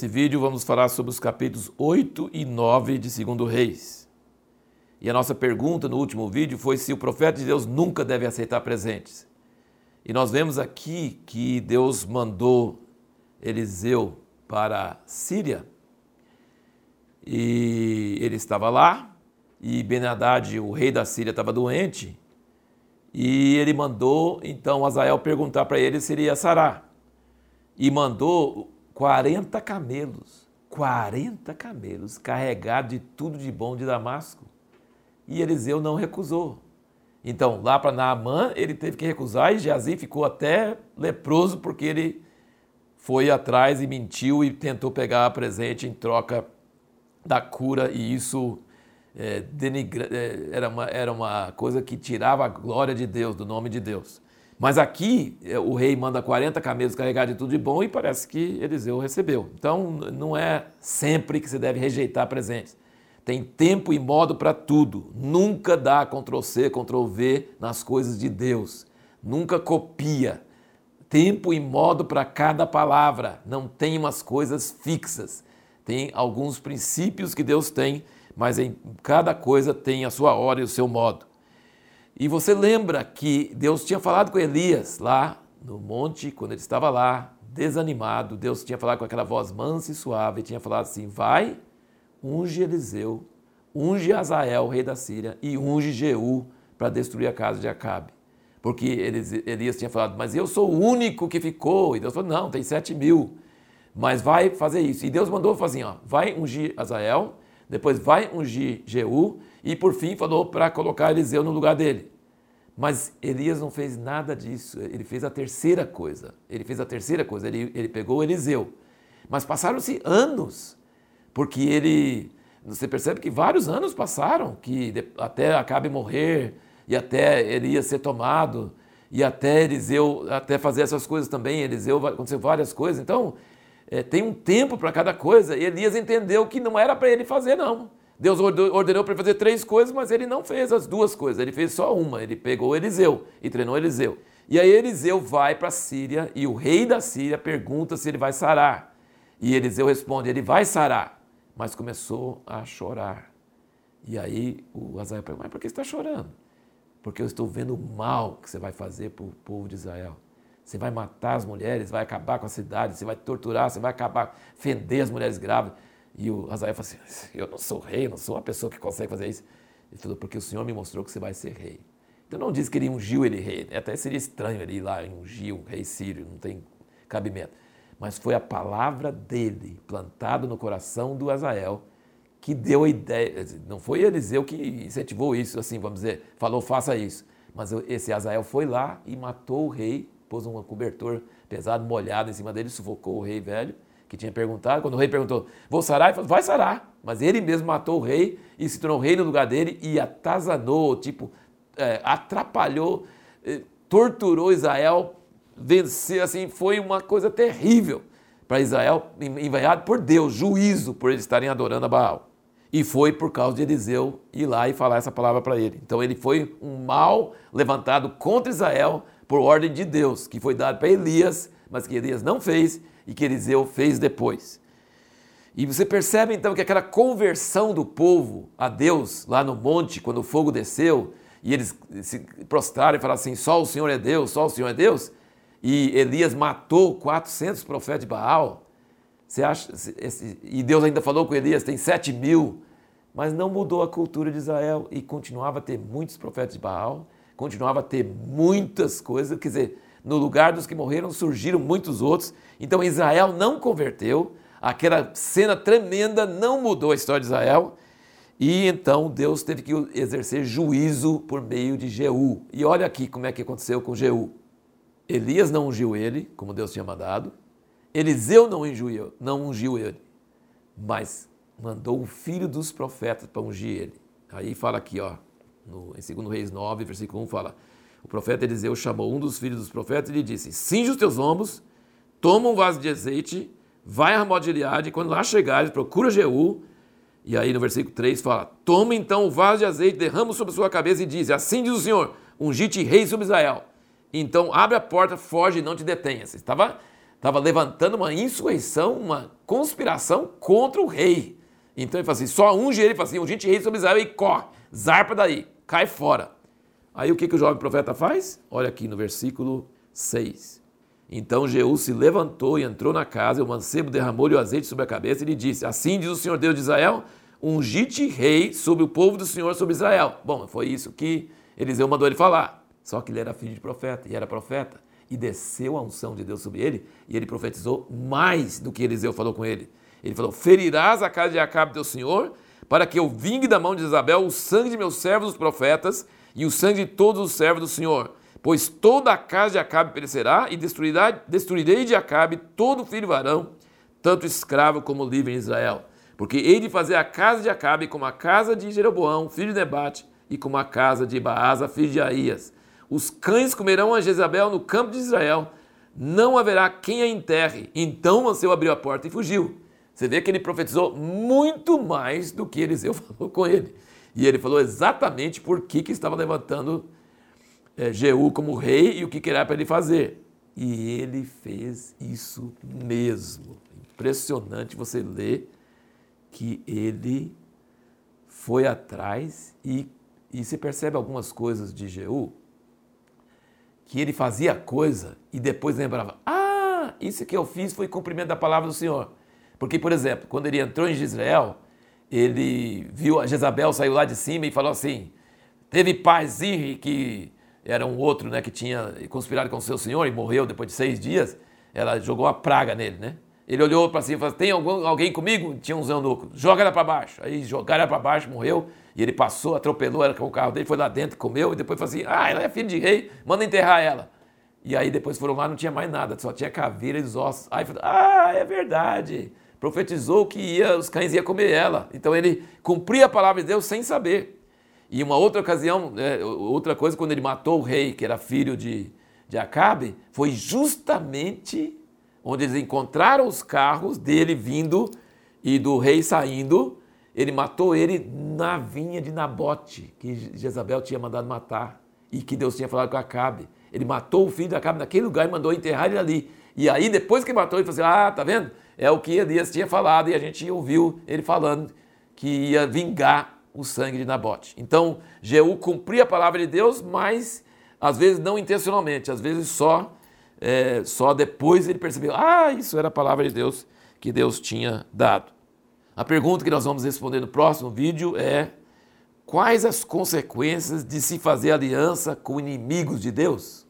Nesse vídeo vamos falar sobre os capítulos 8 e 9 de 2 Reis. E a nossa pergunta no último vídeo foi se o profeta de Deus nunca deve aceitar presentes. E nós vemos aqui que Deus mandou Eliseu para a Síria. E ele estava lá, e ben o rei da Síria, estava doente. E ele mandou então Azael perguntar para ele se ele ia sarar. E mandou 40 camelos, 40 camelos carregados de tudo de bom de Damasco. E Eliseu não recusou. Então, lá para Naamã, ele teve que recusar e Geazi ficou até leproso porque ele foi atrás e mentiu e tentou pegar a presente em troca da cura e isso é, denigra, é, era, uma, era uma coisa que tirava a glória de Deus, do nome de Deus. Mas aqui é, o rei manda 40 camelos carregados de tudo de bom e parece que Eliseu recebeu. Então não é sempre que você deve rejeitar presentes. Tem tempo e modo para tudo. Nunca dá Ctrl C, Ctrl V nas coisas de Deus. Nunca copia. Tempo e modo para cada palavra. Não tem umas coisas fixas. Tem alguns princípios que Deus tem, mas em cada coisa tem a sua hora e o seu modo. E você lembra que Deus tinha falado com Elias lá no monte, quando ele estava lá, desanimado. Deus tinha falado com aquela voz mansa e suave, e tinha falado assim: vai, unge Eliseu, unge Azael, rei da Síria, e unge Jeú para destruir a casa de Acabe. Porque Elias tinha falado, mas eu sou o único que ficou. E Deus falou: não, tem sete mil. Mas vai fazer isso. E Deus mandou fazer assim: ó, vai ungir Azael, depois vai ungir Jeú, e por fim falou para colocar Eliseu no lugar dele. Mas Elias não fez nada disso, ele fez a terceira coisa. Ele fez a terceira coisa, ele, ele pegou Eliseu. Mas passaram-se anos, porque ele. Você percebe que vários anos passaram, que até Acabe morrer, e até Elias ser tomado, e até Eliseu até fazer essas coisas também. Eliseu aconteceu várias coisas. Então, é, tem um tempo para cada coisa. E Elias entendeu que não era para ele fazer, não. Deus ordenou para ele fazer três coisas, mas ele não fez as duas coisas, ele fez só uma. Ele pegou Eliseu e treinou Eliseu. E aí Eliseu vai para a Síria e o rei da Síria pergunta se ele vai sarar. E Eliseu responde: ele vai sarar. Mas começou a chorar. E aí o Azael pergunta: mas por que você está chorando? Porque eu estou vendo o mal que você vai fazer para o povo de Israel. Você vai matar as mulheres, vai acabar com a cidade, você vai torturar, você vai acabar, fender as mulheres grávidas. E o Azael falou assim: Eu não sou rei, não sou uma pessoa que consegue fazer isso. Ele falou: Porque o Senhor me mostrou que você vai ser rei. Então não diz que ele ungiu ele rei, até seria estranho ele ir lá ungir um rei sírio, não tem cabimento. Mas foi a palavra dele, plantada no coração do Azael, que deu a ideia. Não foi Eliseu que incentivou isso, assim, vamos dizer, falou, faça isso. Mas esse Azael foi lá e matou o rei, pôs um cobertor pesado, molhado em cima dele, sufocou o rei velho que tinha perguntado. Quando o rei perguntou, vou sarar? Ele falou, vai sarar. Mas ele mesmo matou o rei e se tornou rei no lugar dele e atazanou, tipo, é, atrapalhou, é, torturou Israel, venceu, assim, foi uma coisa terrível para Israel, enviado por Deus, juízo por eles estarem adorando a Baal. E foi por causa de Eliseu ir lá e falar essa palavra para ele. Então ele foi um mal levantado contra Israel por ordem de Deus, que foi dado para Elias, mas que Elias não fez e que Eliseu fez depois. E você percebe então que aquela conversão do povo a Deus lá no monte, quando o fogo desceu, e eles se prostraram e falaram assim: só o Senhor é Deus, só o Senhor é Deus, e Elias matou 400 profetas de Baal. Você acha, e Deus ainda falou com Elias: tem 7 mil, mas não mudou a cultura de Israel e continuava a ter muitos profetas de Baal, continuava a ter muitas coisas, quer dizer, no lugar dos que morreram surgiram muitos outros. Então Israel não converteu, aquela cena tremenda não mudou a história de Israel. E então Deus teve que exercer juízo por meio de Jeú. E olha aqui como é que aconteceu com Jeú. Elias não ungiu ele, como Deus tinha mandado. Eliseu não ungiu, não ungiu ele, mas mandou o filho dos profetas para ungir ele. Aí fala aqui, ó, no, em 2 Reis 9, versículo 1, fala: o profeta Eliseu chamou um dos filhos dos profetas e lhe disse: Cinge os teus ombros, toma um vaso de azeite, vai a Ramot de Eliade, e quando lá chegares, procura Jeú. E aí no versículo 3 fala: Toma então o vaso de azeite, derrama sobre sua cabeça e diz: Assim diz o Senhor: Ungite rei sobre Israel. Então abre a porta, foge e não te detenhas. Estava estava levantando uma insurreição, uma conspiração contra o rei. Então ele fala assim: só unge ele, fala assim: ungite rei sobre Israel e corre, zarpa daí, cai fora. Aí o que, que o jovem profeta faz? Olha aqui no versículo 6. Então Jeú se levantou e entrou na casa, e o mancebo derramou-lhe o azeite sobre a cabeça e lhe disse: Assim diz o Senhor Deus de Israel: ungite rei sobre o povo do Senhor, sobre Israel. Bom, foi isso que Eliseu mandou ele falar. Só que ele era filho de profeta e era profeta. E desceu a unção de Deus sobre ele, e ele profetizou mais do que Eliseu falou com ele. Ele falou: Ferirás a casa de Acabe, teu senhor, para que eu vingue da mão de Isabel o sangue de meus servos, os profetas, e o sangue de todos os servos do Senhor. Pois toda a casa de Acabe perecerá, e destruirei de Acabe todo filho varão, tanto escravo como livre em Israel. Porque hei de fazer a casa de Acabe como a casa de Jeroboão, filho de Nebate, e como a casa de Baasa, filho de Aías. Os cães comerão a Jezabel no campo de Israel, não haverá quem a enterre. Então Anseu abriu a porta e fugiu. Você vê que ele profetizou muito mais do que Eliseu falou com ele. E ele falou exatamente por que, que estava levantando é, Jeú como rei e o que, que era para ele fazer. E ele fez isso mesmo. Impressionante você ler que ele foi atrás e, e você percebe algumas coisas de Jeú que ele fazia coisa e depois lembrava: ah, isso que eu fiz foi cumprimento da palavra do Senhor. Porque, por exemplo, quando ele entrou em Israel, ele viu a Jezabel saiu lá de cima e falou assim: teve paz que era um outro né, que tinha conspirado com o seu senhor e morreu depois de seis dias. Ela jogou uma praga nele, né? Ele olhou para cima e falou: Tem algum, alguém comigo? Tinha um eunuco. Joga ela para baixo. Aí jogaram ela para baixo, morreu. E ele passou, atropelou ela com o carro dele, foi lá dentro, comeu. E depois falou assim: Ah, ela é filha de rei, manda enterrar ela. E aí depois foram lá, não tinha mais nada, só tinha caveira e os ossos. Aí falou: Ah, é verdade profetizou que ia, os cães iam comer ela. Então ele cumpria a palavra de Deus sem saber. E uma outra ocasião, é, outra coisa, quando ele matou o rei, que era filho de, de Acabe, foi justamente onde eles encontraram os carros dele vindo e do rei saindo. Ele matou ele na vinha de Nabote, que Jezabel tinha mandado matar e que Deus tinha falado com Acabe. Ele matou o filho de Acabe naquele lugar e mandou enterrar ele ali. E aí, depois que matou, ele falou assim: Ah, tá vendo? É o que Elias tinha falado e a gente ouviu ele falando que ia vingar o sangue de Nabote. Então, Jeú cumpria a palavra de Deus, mas às vezes não intencionalmente, às vezes só, é, só depois ele percebeu, ah, isso era a palavra de Deus que Deus tinha dado. A pergunta que nós vamos responder no próximo vídeo é: quais as consequências de se fazer aliança com inimigos de Deus?